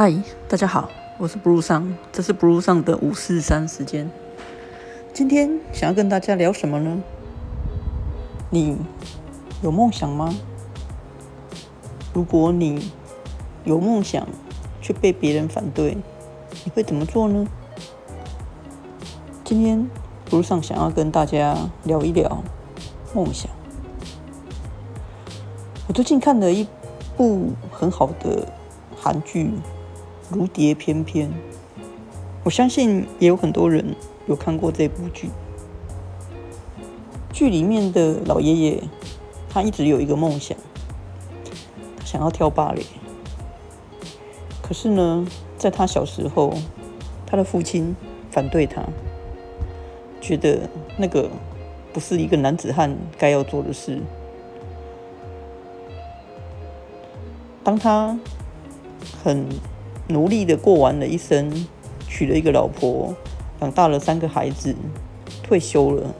嗨，大家好，我是 Blue 上，这是 Blue 上的五四三时间。今天想要跟大家聊什么呢？你有梦想吗？如果你有梦想却被别人反对，你会怎么做呢？今天 Blue 上想要跟大家聊一聊梦想。我最近看了一部很好的韩剧。如蝶翩翩，我相信也有很多人有看过这部剧。剧里面的老爷爷，他一直有一个梦想，想要跳芭蕾。可是呢，在他小时候，他的父亲反对他，觉得那个不是一个男子汉该要做的事。当他很努力的过完了一生，娶了一个老婆，养大了三个孩子，退休了，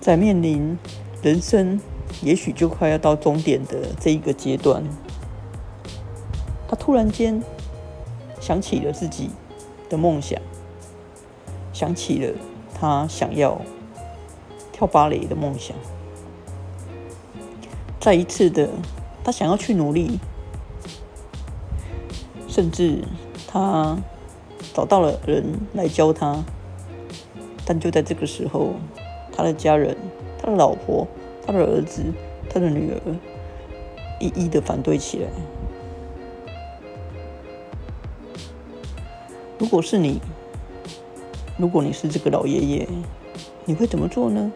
在面临人生也许就快要到终点的这一个阶段，他突然间想起了自己的梦想，想起了他想要跳芭蕾的梦想，再一次的，他想要去努力。甚至他找到了人来教他，但就在这个时候，他的家人、他的老婆、他的儿子、他的女儿一一的反对起来。如果是你，如果你是这个老爷爷，你会怎么做呢？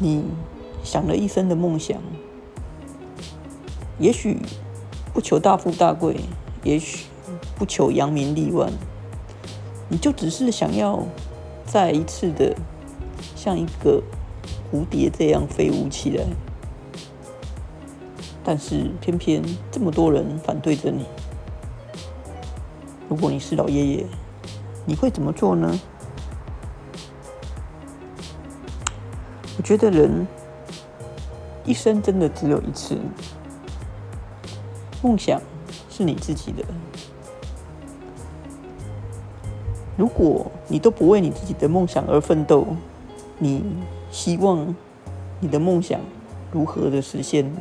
你想了一生的梦想，也许。不求大富大贵，也许不求扬名立万，你就只是想要再一次的像一个蝴蝶这样飞舞起来。但是偏偏这么多人反对着你。如果你是老爷爷，你会怎么做呢？我觉得人一生真的只有一次。梦想是你自己的。如果你都不为你自己的梦想而奋斗，你希望你的梦想如何的实现呢？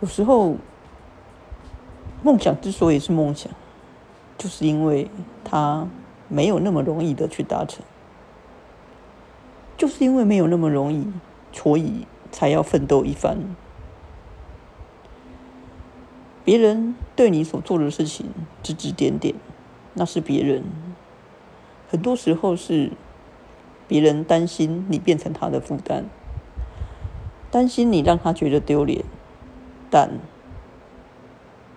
有时候，梦想之所以是梦想，就是因为它没有那么容易的去达成。就是因为没有那么容易，所以才要奋斗一番。别人对你所做的事情指指点点，那是别人。很多时候是别人担心你变成他的负担，担心你让他觉得丢脸，但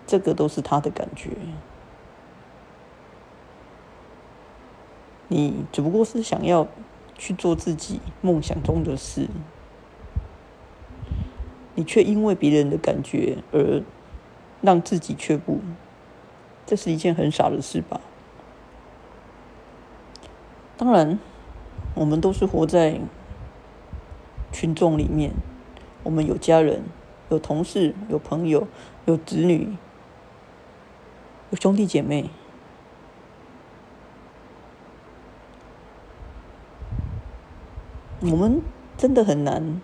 这个都是他的感觉。你只不过是想要。去做自己梦想中的事，你却因为别人的感觉而让自己却步，这是一件很傻的事吧？当然，我们都是活在群众里面，我们有家人、有同事、有朋友、有子女、有兄弟姐妹。我们真的很难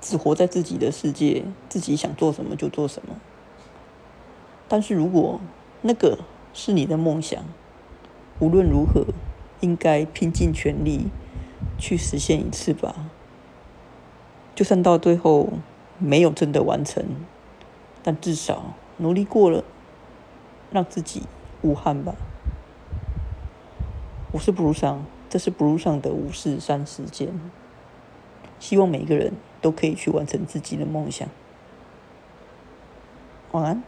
只活在自己的世界，自己想做什么就做什么。但是如果那个是你的梦想，无论如何，应该拼尽全力去实现一次吧。就算到最后没有真的完成，但至少努力过了，让自己无憾吧。我是不如上。这是 Blue 上的五四三时间，希望每一个人都可以去完成自己的梦想。晚安。